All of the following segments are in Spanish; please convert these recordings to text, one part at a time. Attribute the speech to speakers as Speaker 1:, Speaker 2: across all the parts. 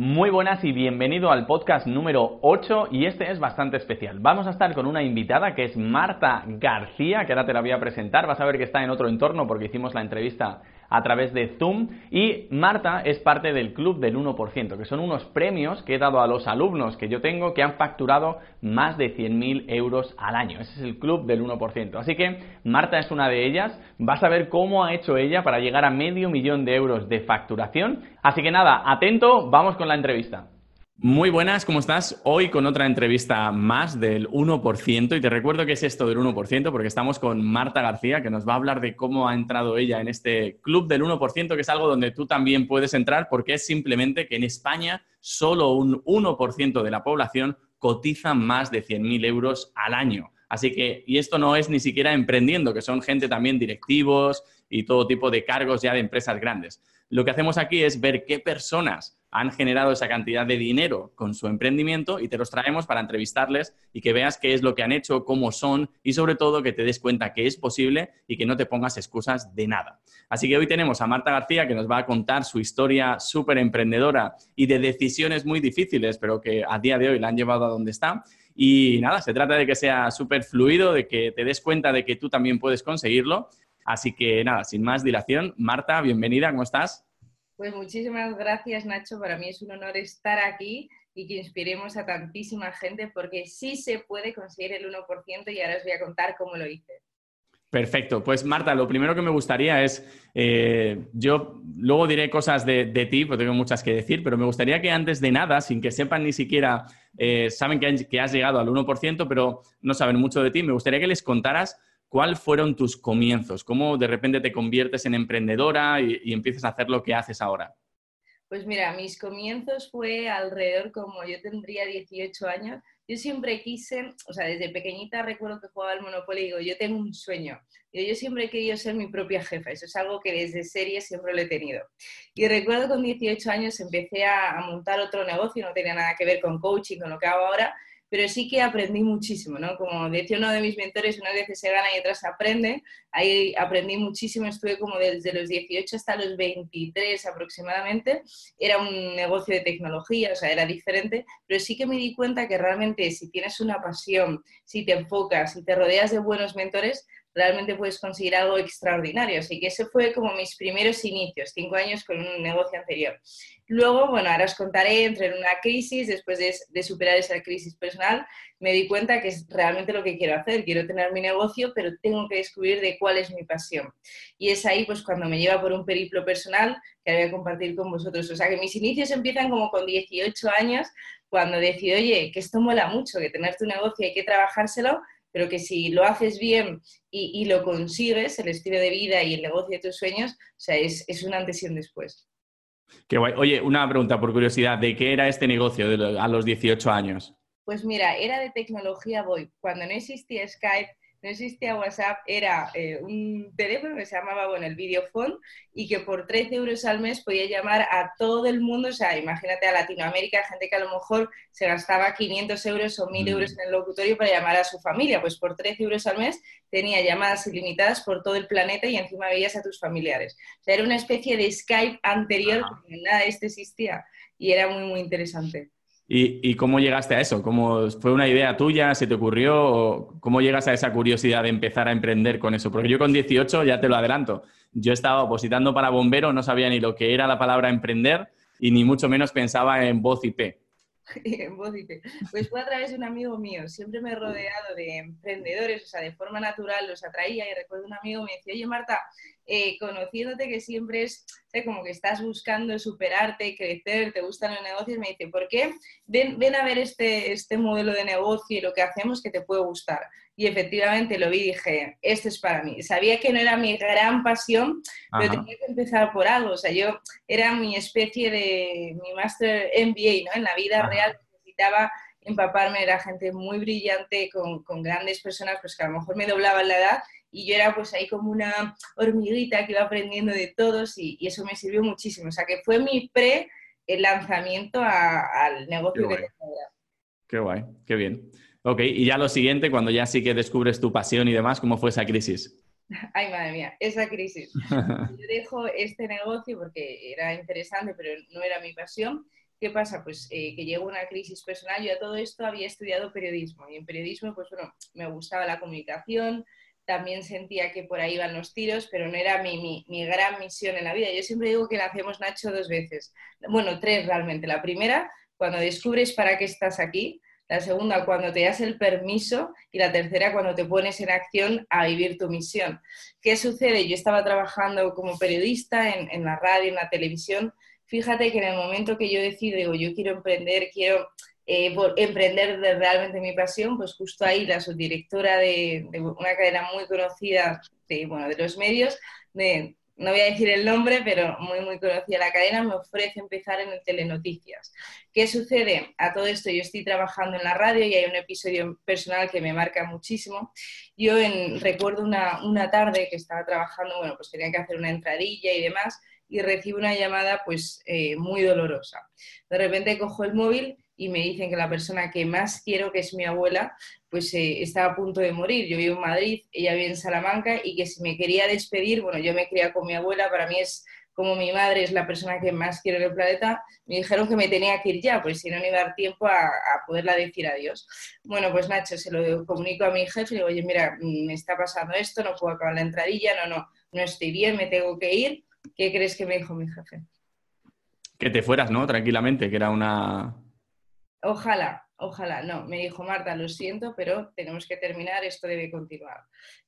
Speaker 1: Muy buenas y bienvenido al podcast número 8 y este es bastante especial. Vamos a estar con una invitada que es Marta García, que ahora te la voy a presentar. Vas a ver que está en otro entorno porque hicimos la entrevista a través de Zoom. Y Marta es parte del Club del 1%, que son unos premios que he dado a los alumnos que yo tengo que han facturado más de 100.000 euros al año. Ese es el Club del 1%. Así que Marta es una de ellas. Vas a ver cómo ha hecho ella para llegar a medio millón de euros de facturación. Así que nada, atento, vamos con la entrevista. Muy buenas, ¿cómo estás? Hoy con otra entrevista más del 1% y te recuerdo que es esto del 1% porque estamos con Marta García que nos va a hablar de cómo ha entrado ella en este club del 1% que es algo donde tú también puedes entrar porque es simplemente que en España solo un 1% de la población cotiza más de 100.000 euros al año. Así que, y esto no es ni siquiera emprendiendo, que son gente también directivos y todo tipo de cargos ya de empresas grandes. Lo que hacemos aquí es ver qué personas han generado esa cantidad de dinero con su emprendimiento y te los traemos para entrevistarles y que veas qué es lo que han hecho, cómo son y sobre todo que te des cuenta que es posible y que no te pongas excusas de nada. Así que hoy tenemos a Marta García que nos va a contar su historia súper emprendedora y de decisiones muy difíciles, pero que a día de hoy la han llevado a donde está. Y nada, se trata de que sea súper fluido, de que te des cuenta de que tú también puedes conseguirlo. Así que nada, sin más dilación, Marta, bienvenida, ¿cómo estás?
Speaker 2: Pues muchísimas gracias, Nacho. Para mí es un honor estar aquí y que inspiremos a tantísima gente porque sí se puede conseguir el 1% y ahora os voy a contar cómo lo hice.
Speaker 1: Perfecto. Pues Marta, lo primero que me gustaría es, eh, yo luego diré cosas de, ti, porque tengo muchas que decir, pero me gustaría que antes de nada, sin que sepan ni siquiera, eh, saben que, que, has llegado al 1%, pero no saben mucho de ti, me gustaría que les contaras ¿Cuáles fueron tus comienzos? ¿Cómo de repente te conviertes en emprendedora y, empiezas a hacer lo que haces ahora?
Speaker 2: Pues mira, mis comienzos fue alrededor como yo tendría 18 años. Yo siempre quise, o sea, desde pequeñita recuerdo que jugaba al Monopoly y digo, yo tengo un sueño. yo siempre he querido ser mi propia jefa. Eso es algo que desde serie siempre lo he tenido. Y recuerdo con 18 años empecé a, a montar otro negocio, no tenía nada que ver con coaching, con lo que hago ahora, pero sí que aprendí muchísimo, ¿no? Como decía uno de mis mentores, una vez se gana y otras se aprende, ahí aprendí muchísimo, estuve como desde los 18 hasta los 23 aproximadamente, era un negocio de tecnología, o sea, era diferente, pero sí que me di cuenta que realmente si tienes una pasión, si te enfocas, si te rodeas de buenos mentores, realmente puedes conseguir algo extraordinario. Así que ese fue como mis primeros inicios, cinco años con un negocio anterior. Luego, bueno, ahora os contaré, entré en una crisis, después de, superar esa crisis personal, me di cuenta que es realmente lo que quiero hacer. Quiero tener mi negocio, pero tengo que descubrir de cuál es mi pasión. Y es ahí, pues, cuando me lleva por un periplo personal que voy a compartir con vosotros. O sea, que mis inicios empiezan como con 18 años, cuando decido, oye, que esto mola mucho, que tener tu negocio hay que trabajárselo, pero que si lo haces bien y, lo consigues, el estilo de vida y el negocio de tus sueños, o sea, es, es un antes y un después.
Speaker 1: Qué guay. Oye, una pregunta por curiosidad, ¿de qué era este negocio a los 18 años?
Speaker 2: Pues mira, era de tecnología VoIP. Cuando no existía Skype, no existía WhatsApp, era eh, un teléfono que se llamaba, bueno, el Videophone y que por 13 euros al mes podía llamar a todo el mundo, o sea, imagínate a Latinoamérica, gente que a lo mejor se gastaba 500 euros o 1000 mm. euros en el locutorio para llamar a su familia, pues por 13 euros al mes tenía llamadas ilimitadas por todo el planeta y encima veías a tus familiares. O sea, era una especie de Skype anterior, porque nada de esto existía y era muy, muy interesante.
Speaker 1: ¿Y, cómo llegaste a eso? ¿Cómo, ¿Fue una idea tuya? ¿Se te ocurrió? ¿Cómo llegas a esa curiosidad de empezar a emprender con eso? Porque yo con 18, ya te lo adelanto, yo estaba opositando para bombero, no sabía ni lo que era la palabra emprender y ni mucho menos pensaba en voz IP.
Speaker 2: en voz Pues fue a través de un amigo mío. Siempre me he rodeado de emprendedores, o sea, de forma natural los atraía. Y recuerdo un amigo me decía, oye Marta, eh, conociéndote que siempre es como que estás buscando superarte, crecer, te gustan los negocios, me dice, ¿por qué? Ven, ven a ver este, este modelo de negocio y lo que hacemos que te puede gustar. Y efectivamente lo vi y dije, esto es para mí. Sabía que no era mi gran pasión, pero tenía que empezar por algo. O sea, yo era mi especie de, mi máster MBA, ¿no? En la vida real necesitaba empaparme, era gente muy brillante, con, con, grandes personas, pues que a lo mejor me doblaban la edad y yo era pues ahí como una hormiguita que iba aprendiendo de todos y, eso me sirvió muchísimo. O sea, que fue mi pre el lanzamiento al negocio
Speaker 1: qué
Speaker 2: que
Speaker 1: Qué guay, qué bien. Ok, y ya lo siguiente, cuando ya sí que descubres tu pasión y demás, ¿cómo fue esa crisis?
Speaker 2: Ay, madre mía, esa crisis. Yo dejo este negocio porque era interesante, pero no era mi pasión ¿Qué pasa? Pues eh, que llegó una crisis personal. Yo a todo esto había estudiado periodismo y en periodismo, pues bueno, me gustaba la comunicación, también sentía que por ahí iban los tiros, pero no era mi, mi, gran misión en la vida. Yo siempre digo que nacemos Nacho dos veces, bueno, tres realmente. La primera, cuando descubres para qué estás aquí, la segunda cuando te das el permiso y la tercera cuando te pones en acción a vivir tu misión. ¿Qué sucede? Yo estaba trabajando como periodista en, en la radio, en la televisión. Fíjate que en el momento que yo decido, digo, yo quiero emprender, quiero eh, por emprender de realmente mi pasión, pues justo ahí la subdirectora de, una cadena muy conocida de, bueno, de los medios, de, no voy a decir el nombre, pero muy, muy conocida la cadena, me ofrece empezar en el Telenoticias. ¿Qué sucede? A todo esto yo estoy trabajando en la radio y hay un episodio personal que me marca muchísimo. Yo en, recuerdo una, una tarde que estaba trabajando, bueno, pues tenía que hacer una entradilla y demás, y recibo una llamada pues eh, muy dolorosa. De repente cojo el móvil y me dicen que la persona que más quiero, que es mi abuela, pues eh, estaba a punto de morir. Yo vivo en Madrid, ella vive en Salamanca y que si me quería despedir, bueno, yo me crié con mi abuela, para mí es como mi madre es la persona que más quiero en el planeta, me dijeron que me tenía que ir ya, pues si no, no iba a dar tiempo a, poderla decir adiós. Bueno, pues Nacho, se lo comunico a mi jefe y le digo, oye, mira, mm, me está pasando esto, no puedo acabar la entradilla, no, no, no estoy bien, me tengo que ir. ¿Qué crees que me dijo mi jefe?
Speaker 1: Que te fueras, ¿no? Tranquilamente, que era una,
Speaker 2: Ojalá, ojalá. No, me dijo Marta, lo siento, pero tenemos que terminar, esto debe continuar.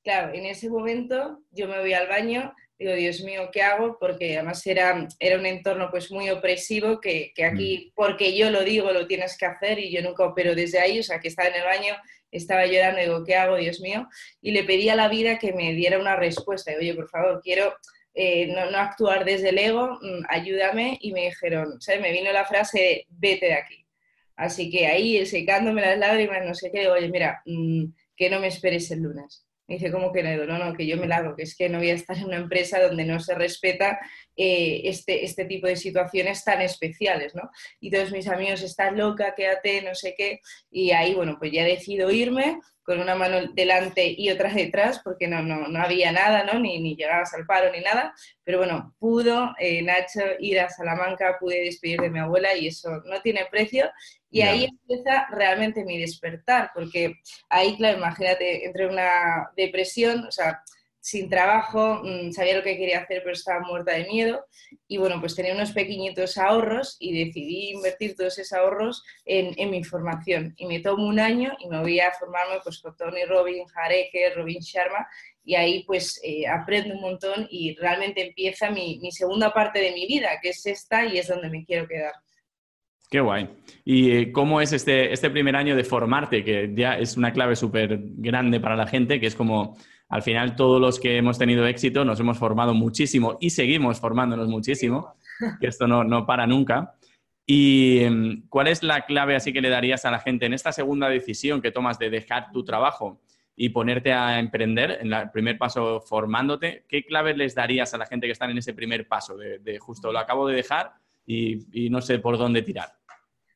Speaker 2: Claro, en ese momento yo me voy al baño, digo, Dios mío, ¿qué hago? Porque además era, era un entorno pues muy opresivo que, que aquí, mm. porque yo lo digo, lo tienes que hacer y yo nunca opero desde ahí, o sea, que estaba en el baño, estaba llorando, digo, ¿qué hago, Dios mío? Y le pedí a la vida que me diera una respuesta. Digo, oye, por favor, quiero... Eh, no, no, actuar desde el ego, mm, ayúdame, y me dijeron, ¿sabes? Me vino la frase, vete de aquí Así que ahí, secándome las lágrimas, no sé qué, digo, oye, mira, mm, que no me esperes el lunes. Me dice, ¿cómo que no? No, no, que yo me largo, que es que no voy a estar en una empresa donde no se respeta eh, este, este tipo de situaciones tan especiales, ¿no? Y todos mis amigos, estás loca, quédate, no sé qué. Y ahí, bueno, pues ya decido irme, con una mano delante y otra detrás, porque no, no, no había nada, ¿no? Ni, ni, llegabas al paro ni nada, pero bueno, pudo eh, Nacho ir a Salamanca, pude despedir de mi abuela y eso no tiene precio. Y ahí empieza realmente mi despertar, porque ahí, claro, imagínate, entre una depresión, o sea, sin trabajo, mm, sabía lo que quería hacer, pero estaba muerta de miedo. Y bueno, pues tenía unos pequeñitos ahorros y decidí invertir todos esos ahorros en, en mi formación. Y me tomo un año y me voy a formarme pues, con Tony Robbins, Hareke, Robin Sharma. Y ahí pues eh, aprendo un montón y realmente empieza mi, mi segunda parte de mi vida, que es esta y es donde me quiero quedar.
Speaker 1: Qué guay. ¿Y eh, cómo es este, este primer año de formarte? Que ya es una clave súper grande para la gente, que es como al final todos los que hemos tenido éxito nos hemos formado muchísimo y seguimos formándonos muchísimo, que esto no, para nunca. ¿Y em, cuál es la clave así que le darías a la gente en esta segunda decisión que tomas de dejar tu trabajo y ponerte a emprender, en el primer paso formándote? ¿Qué clave les darías a la gente que está en ese primer paso de, justo lo acabo de dejar y no sé por dónde tirar?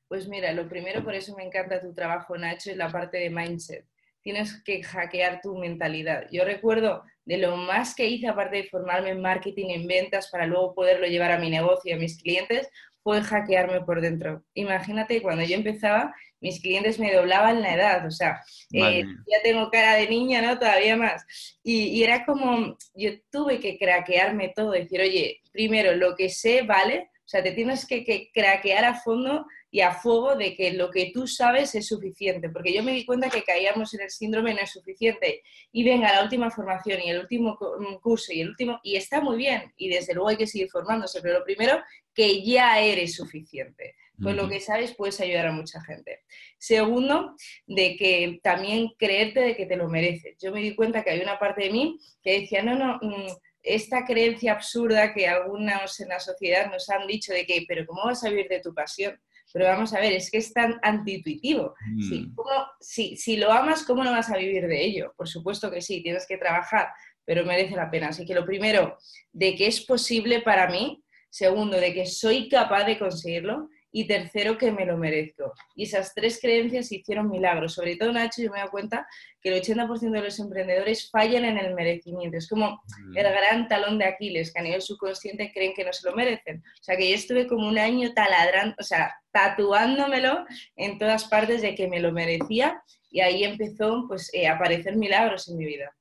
Speaker 2: Pues mira, lo primero, por eso me encanta tu trabajo, Nacho, es la parte de mindset tienes que hackear tu mentalidad. Yo recuerdo de lo más que hice, aparte de formarme en marketing, en ventas, para luego poderlo llevar a mi negocio a mis clientes, fue hackearme por dentro. Imagínate, cuando yo empezaba, mis clientes me doblaban la edad, o sea, eh, ya tengo cara de niña, ¿no? Todavía más. Y, y, era como, yo tuve que craquearme todo, decir, oye, primero, lo que sé, ¿vale? O sea, te tienes que, que craquear a fondo y a fuego de que lo que tú sabes es suficiente, porque yo me di cuenta que caíamos en el síndrome no es suficiente y venga la última formación y el último mm, curso y el último, y está muy bien, y desde luego hay que seguir formándose, pero lo primero, que ya eres suficiente. Con lo que sabes puedes ayudar a mucha gente. Segundo, de que también creerte de que te lo mereces. Yo me di cuenta que hay una parte de mí que decía, no, no, mm, esta creencia absurda que algunos en la sociedad nos han dicho de que, pero ¿cómo vas a vivir de tu pasión? Pero vamos a ver, es que es tan antiintuitivo. Mm. Si, lo amas, ¿cómo no vas a vivir de ello? Por supuesto que sí, tienes que trabajar, pero merece la pena. Así que lo primero, de que es posible para mí. Segundo, de que soy capaz de conseguirlo. Y tercero, que me lo merezco. Y esas tres creencias hicieron milagros. Sobre todo, Nacho, yo me doy cuenta que el 80% de los emprendedores fallan en el merecimiento. Es como mm. el gran talón de Aquiles, que a nivel subconsciente creen que no se lo merecen. O sea, que yo estuve como un año taladrando, o sea, tatuándomelo en todas partes de que me lo merecía y ahí empezó pues, eh, a aparecer milagros en mi vida.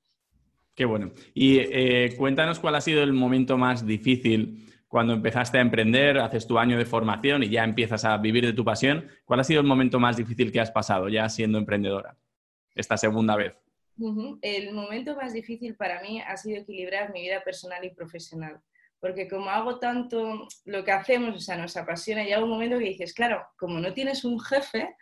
Speaker 1: Qué bueno. Y eh, cuéntanos cuál ha sido el momento más difícil cuando empezaste a emprender, haces tu año de formación y ya empiezas a vivir de tu pasión, ¿cuál ha sido el momento más difícil que has pasado ya siendo emprendedora esta segunda vez?
Speaker 2: El momento más difícil para mí ha sido equilibrar mi vida personal y profesional. Porque como hago tanto lo que hacemos, o sea, nos apasiona, y llega un momento que dices, claro, como no tienes un jefe,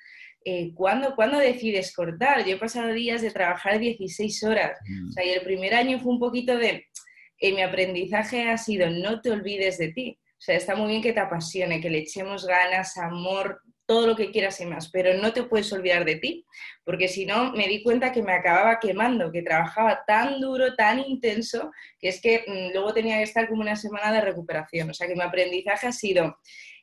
Speaker 2: eh, ¿cuándo, decides cortar? Yo he pasado días de trabajar 16 horas. Mm. O sea, y el primer año fue un poquito de, mi aprendizaje ha sido no te olvides de ti. O sea, está muy bien que te apasione, que le echemos ganas, amor, todo lo que quieras y más, pero no te puedes olvidar de ti, porque si no me di cuenta que me acababa quemando, que trabajaba tan duro, tan intenso, que es que mm, luego tenía que estar como una semana de recuperación. O sea, que mi aprendizaje ha sido,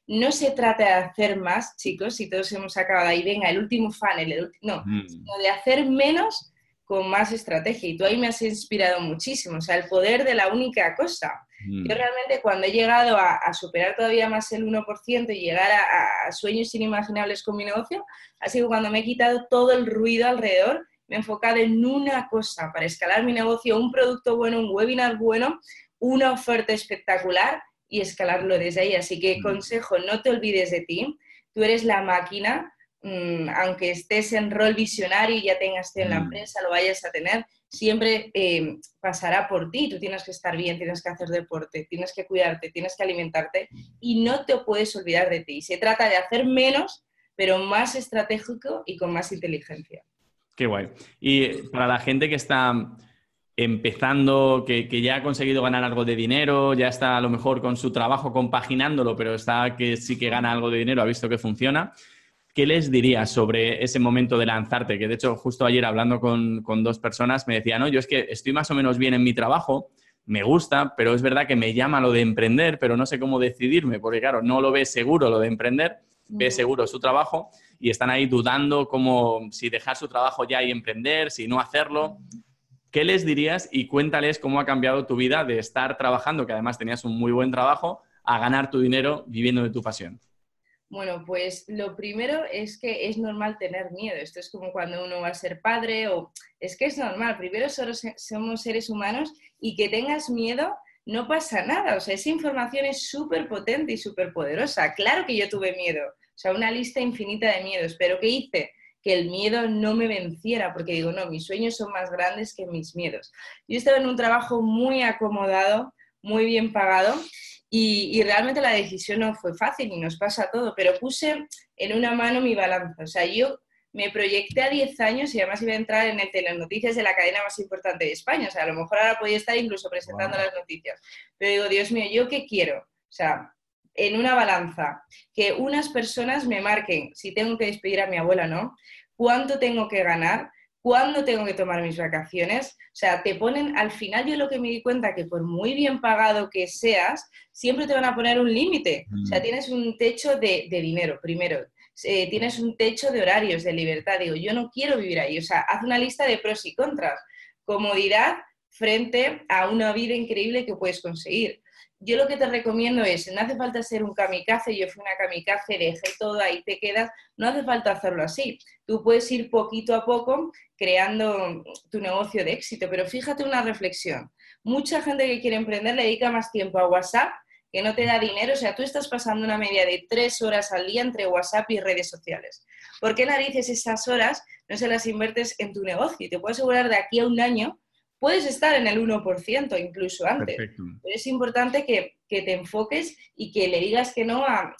Speaker 2: no se trata de hacer más, chicos, si todos hemos acabado ahí, venga, el último funnel, no, mm. sino de hacer menos con más estrategia. Y tú ahí me has inspirado muchísimo, o sea, el poder de la única cosa. Mm. Yo realmente cuando he llegado a, superar todavía más el 1% y llegar a, sueños inimaginables con mi negocio, ha sido cuando me he quitado todo el ruido alrededor, me he enfocado en una cosa para escalar mi negocio, un producto bueno, un webinar bueno, una oferta espectacular y escalarlo desde ahí. Así que mm. consejo, no te olvides de ti, tú eres la máquina Mm, aunque estés en rol visionario y ya tengas en la mm. empresa, lo vayas a tener, siempre eh, pasará por ti. Tú tienes que estar bien, tienes que hacer deporte, tienes que cuidarte, tienes que alimentarte y no te puedes olvidar de ti. Se trata de hacer menos, pero más estratégico y con más inteligencia.
Speaker 1: Qué guay. Y para la gente que está empezando, que, que, ya ha conseguido ganar algo de dinero, ya está a lo mejor con su trabajo compaginándolo, pero está que sí que gana algo de dinero, ha visto que funciona. ¿Qué les dirías sobre ese momento de lanzarte? Que de hecho, justo ayer hablando con, dos personas me decían, no, yo es que estoy más o menos bien en mi trabajo, me gusta, pero es verdad que me llama lo de emprender, pero no sé cómo decidirme, porque claro, no lo ve seguro lo de emprender, ve seguro su trabajo y están ahí dudando como si dejar su trabajo ya y emprender, si no hacerlo. ¿Qué les dirías y cuéntales cómo ha cambiado tu vida de estar trabajando, que además tenías un muy buen trabajo, a ganar tu dinero viviendo de tu pasión?
Speaker 2: Bueno, pues lo primero es que es normal tener miedo. Esto es como cuando uno va a ser padre o es que es normal. Primero somos seres humanos y que tengas miedo no pasa nada. O sea, esa información es súper potente y súper poderosa. Claro que yo tuve miedo. O sea, una lista infinita de miedos. Pero ¿qué hice? Que el miedo no me venciera porque digo, no, mis sueños son más grandes que mis miedos. Yo estaba en un trabajo muy acomodado, muy bien pagado y, realmente la decisión no fue fácil y nos pasa todo, pero puse en una mano mi balanza. O sea, yo me proyecté a 10 años y además iba a entrar en el telenoticias de la cadena más importante de España. O sea, a lo mejor ahora podía estar incluso presentando las noticias. Pero digo, Dios mío, ¿yo qué quiero? O sea, en una balanza, que unas personas me marquen si tengo que despedir a mi abuela, ¿no? ¿Cuánto tengo que ganar? ¿Cuándo tengo que tomar mis vacaciones? O sea, te ponen, al final yo lo que me di cuenta que por muy bien pagado que seas, siempre te van a poner un límite. O sea, mm. tienes un techo de, dinero, primero. Eh, tienes un techo de horarios, de libertad. Digo, yo no quiero vivir ahí. O sea, haz una lista de pros y contras. Comodidad frente a una vida increíble que puedes conseguir yo lo que te recomiendo es, no hace falta ser un kamikaze, yo fui una kamikaze, dejé todo, ahí te quedas, no hace falta hacerlo así. Tú puedes ir poquito a poco creando tu negocio de éxito, pero fíjate una reflexión. Mucha gente que quiere emprender le dedica más tiempo a WhatsApp que no te da dinero, o sea, tú estás pasando una media de tres horas al día entre WhatsApp y redes sociales. ¿Por qué narices esas horas no se las inviertes en tu negocio? Y te puedo asegurar de aquí a un año puedes estar en el 1%, incluso antes. Pero es importante que, te enfoques y que le digas que no a,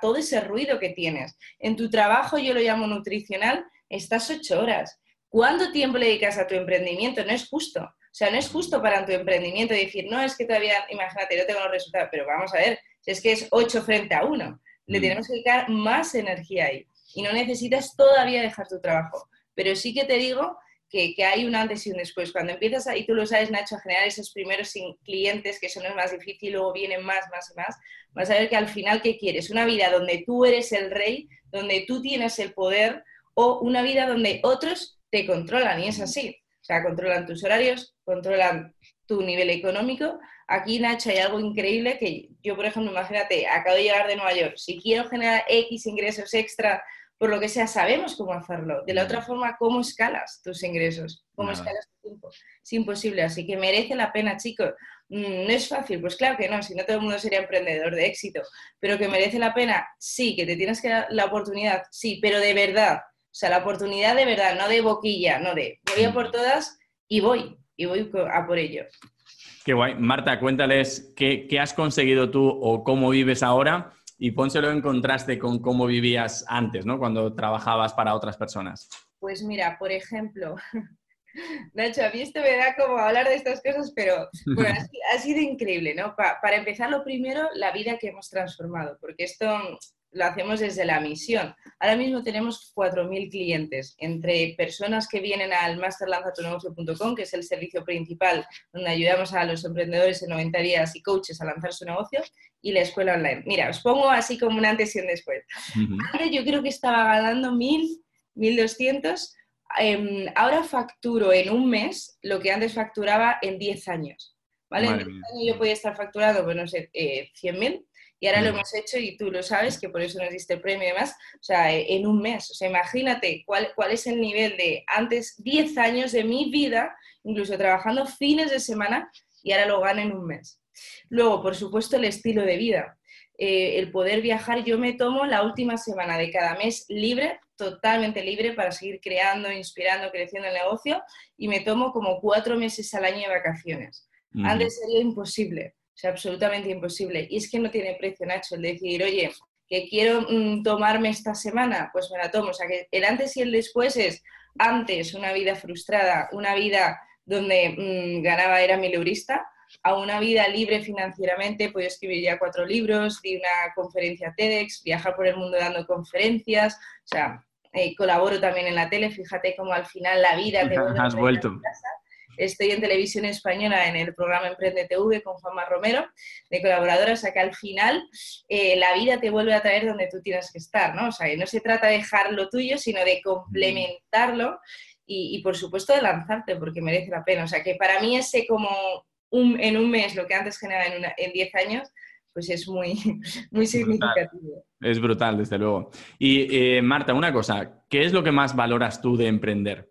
Speaker 2: todo ese ruido que tienes. En tu trabajo, yo lo llamo nutricional, estás ocho horas. ¿Cuánto tiempo le dedicas a tu emprendimiento? No es justo. O sea, no es justo para tu emprendimiento decir, no, es que todavía, imagínate, yo tengo los resultados, pero vamos a ver, si es que es ocho frente a uno. Le mm. tenemos que dedicar más energía ahí. Y no necesitas todavía dejar tu trabajo. Pero sí que te digo que, hay un antes y un después. Cuando empiezas, y tú lo sabes, Nacho, a generar esos primeros clientes, que son los más difíciles, luego vienen más, más y más, vas a ver que al final, ¿qué quieres? Una vida donde tú eres el rey, donde tú tienes el poder, o una vida donde otros te controlan, y es así. O sea, controlan tus horarios, controlan tu nivel económico. Aquí, Nacho, hay algo increíble que yo, por ejemplo, imagínate, acabo de llegar de Nueva York, si quiero generar X ingresos extra por lo que sea, sabemos cómo hacerlo. De la otra forma, ¿cómo escalas tus ingresos? ¿Cómo escalas tu tiempo? Es imposible, así que merece la pena, chicos. Mm, no es fácil, pues claro que no, si no todo el mundo sería emprendedor de éxito, pero que merece la pena, sí, que te tienes que dar la oportunidad, sí, pero de verdad, o sea, la oportunidad de verdad, no de boquilla, no de voy a por todas y voy, y voy a por ello.
Speaker 1: Qué guay. Marta, cuéntales qué, qué has conseguido tú o cómo vives ahora y pónselo en contraste con cómo vivías antes, ¿no? Cuando trabajabas para otras personas.
Speaker 2: Pues mira, por ejemplo, Nacho, a mí esto me da como hablar de estas cosas, pero bueno, ha, sido increíble, ¿no? para empezar, lo primero, la vida que hemos transformado, porque esto lo hacemos desde la misión. Ahora mismo tenemos 4.000 clientes, entre personas que vienen al masterlanzatunegocio.com, que es el servicio principal donde ayudamos a los emprendedores en 90 días y coaches a lanzar su negocio, y la escuela online. Mira, os pongo así como un antes y un después. Antes yo creo que estaba ganando 1.000, 1.200. Em, ahora facturo en un mes lo que antes facturaba en 10 años. ¿Vale? en 10 años yo podía estar facturando, pues no sé, eh, 100.000 y ahora lo hemos hecho y tú lo sabes, que por eso nos diste el premio y demás, o sea, en un mes. O sea, imagínate cuál, cuál es el nivel de antes 10 años de mi vida, incluso trabajando fines de semana, y ahora lo gano en un mes. Luego, por supuesto, el estilo de vida. Eh, el poder viajar, yo me tomo la última semana de cada mes libre, totalmente libre para seguir creando, inspirando, creciendo el negocio y me tomo como cuatro meses al año de vacaciones. Antes sería imposible, o sea, absolutamente imposible. Y es que no tiene precio, Nacho, el decir, oye, que quiero mm, tomarme esta semana, pues me la tomo. O sea, que el antes y el después es antes una vida frustrada, una vida donde mm, ganaba, era mileurista, a una vida libre financieramente, puedo escribir ya cuatro libros, di una conferencia TEDx, viajar por el mundo dando conferencias, o sea, eh, colaboro también en la tele, fíjate cómo al final la vida te
Speaker 1: vuelve Has vuelto.
Speaker 2: Estoy en televisión española en el programa Emprende TV con Juanma Romero, de colaboradora, o sea que al final eh, la vida te vuelve a traer donde tú tienes que estar, ¿no? O sea, que no se trata de dejar lo tuyo, sino de complementarlo y, por supuesto de lanzarte, porque merece la pena. O sea, que para mí ese como en un mes lo que antes generaba en 10 años, pues es muy, muy significativo.
Speaker 1: Es brutal, desde luego. Y eh, Marta, una cosa, ¿qué es lo que más valoras tú de emprender?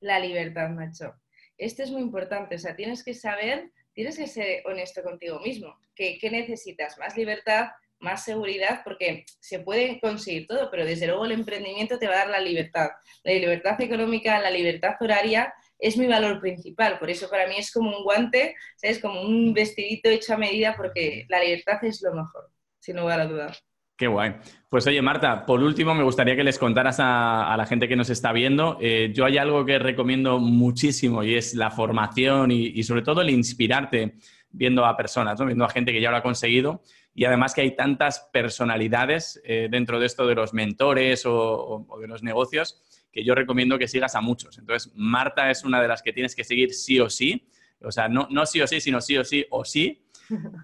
Speaker 2: La libertad, macho. Esto es muy importante, o sea, tienes que saber, tienes que ser honesto contigo mismo. ¿Qué, necesitas? ¿Más libertad? ¿Más seguridad? Porque se puede conseguir todo, pero desde luego el emprendimiento te va a dar la libertad. La libertad económica, la libertad horaria es mi valor principal. Por eso para mí es como un guante, es como un vestidito hecho a medida porque la libertad es lo mejor, sin lugar a dudas.
Speaker 1: Qué guay. Pues oye, Marta, por último, me gustaría que les contaras a, la gente que nos está viendo. Eh, yo hay algo que recomiendo muchísimo y es la formación y, sobre todo el inspirarte viendo a personas, viendo a gente que ya lo ha conseguido. Y además que hay tantas personalidades eh, dentro de esto de los mentores o, de los negocios que yo recomiendo que sigas a muchos. Entonces, Marta es una de las que tienes que seguir sí o sí. O sea, no, no sí o sí, sino sí o sí o sí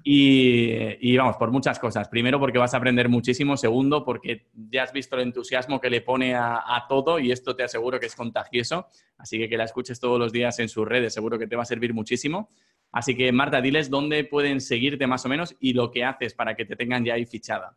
Speaker 1: y, vamos, por muchas cosas. Primero, porque vas a aprender muchísimo. Segundo, porque ya has visto el entusiasmo que le pone a, todo y esto te aseguro que es contagioso. Así que que la escuches todos los días en sus redes, seguro que te va a servir muchísimo. Así que, Marta, diles dónde pueden seguirte más o menos y lo que haces para que te tengan ya ahí fichada.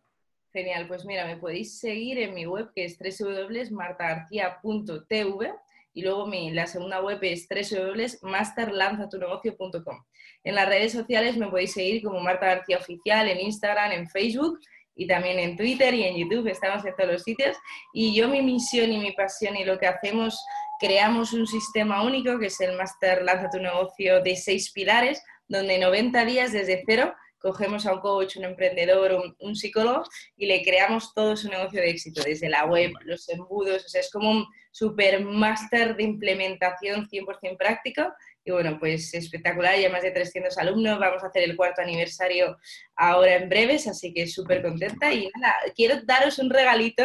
Speaker 2: Genial, pues mira, me podéis seguir en mi web que es www.martagarcia.tv y luego mi, la segunda web es www.masterlanzatunegocio.com. En las redes sociales me podéis seguir como Marta García Oficial en Instagram, en Facebook y también en Twitter y en YouTube, estamos en todos los sitios. Y yo mi misión y mi pasión y lo que hacemos, creamos un sistema único que es el Master Lanza tu negocio de seis pilares, donde 90 días desde cero cogemos a un coach, un emprendedor, un, un, psicólogo y le creamos todo su negocio de éxito, desde la web, los embudos, o sea, es como un super máster de implementación 100% práctico. Y bueno, pues espectacular, ya más de 300 alumnos, vamos a hacer el cuarto aniversario ahora en breves, así que súper contenta. Y nada, quiero daros un regalito,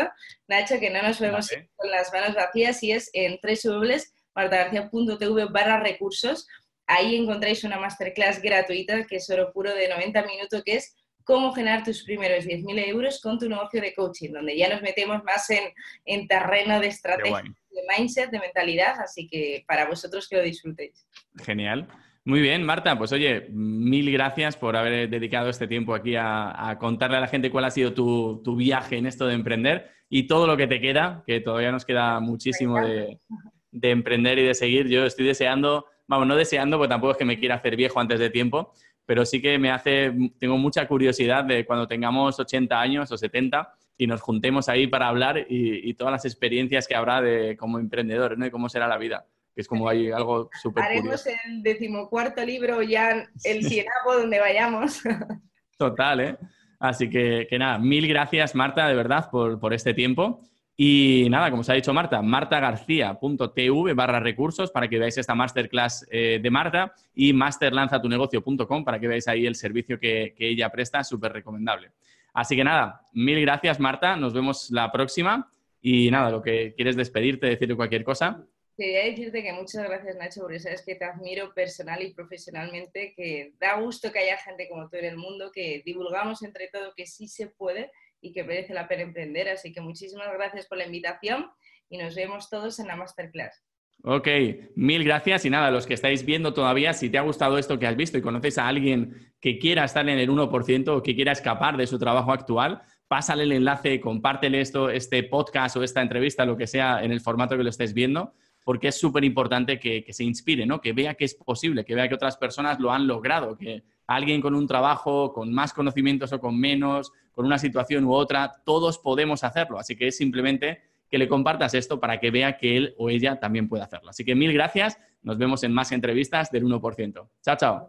Speaker 2: Nacho, que no nos vemos con las manos vacías, y es en tres www martagarcía.tv barra recursos. Ahí encontráis una masterclass gratuita que es oro puro de 90 minutos, que es cómo generar tus primeros 10.000 euros con tu negocio de coaching, donde ya nos metemos más en, en terreno de estrategia, de mindset, de mentalidad, así que para vosotros que lo disfrutéis.
Speaker 1: Genial. Muy bien, Marta, pues oye, mil gracias por haber dedicado este tiempo aquí a, contarle a la gente cuál ha sido tu, viaje en esto de emprender y todo lo que te queda, que todavía nos queda muchísimo de, de emprender y de seguir. Yo estoy deseando, vamos, no deseando, porque tampoco es que me quiera hacer viejo antes de tiempo, pero sí que me hace, tengo mucha curiosidad de cuando tengamos 80 años o 70 y nos juntemos ahí para hablar y, y todas las experiencias que habrá de como emprendedor, ¿no? Y cómo será la vida que es como hay algo súper
Speaker 2: Haremos el decimocuarto libro ya el cienavo donde vayamos.
Speaker 1: Total, ¿eh? Así que, que, nada, mil gracias Marta, de verdad, por, por este tiempo. Y nada, como os ha dicho Marta, martagarcía.tv barra recursos para que veáis esta masterclass eh, de Marta y masterlanzatunegocio.com para que veáis ahí el servicio que, que ella presta, súper recomendable. Así que nada, mil gracias Marta, nos vemos la próxima y nada, lo que quieres despedirte, decirle cualquier cosa.
Speaker 2: Quería decirte que muchas gracias, Nacho, porque sabes que te admiro personal y profesionalmente, que da gusto que haya gente como tú en el mundo, que divulgamos entre todo que sí se puede y que merece la pena emprender. Así que muchísimas gracias por la invitación y nos vemos todos en la masterclass.
Speaker 1: Ok, mil gracias y nada, los que estáis viendo todavía, si te ha gustado esto que has visto y conoces a alguien que quiera estar en el 1% o que quiera escapar de su trabajo actual, pásale el enlace, compártele esto, este podcast o esta entrevista, lo que sea, en el formato que lo estés viendo porque es súper importante que, se inspire, ¿no? que vea que es posible, que vea que otras personas lo han logrado, que alguien con un trabajo, con más conocimientos o con menos, con una situación u otra, todos podemos hacerlo. Así que es simplemente que le compartas esto para que vea que él o ella también puede hacerlo. Así que mil gracias, nos vemos en más entrevistas del 1%. Chao, chao.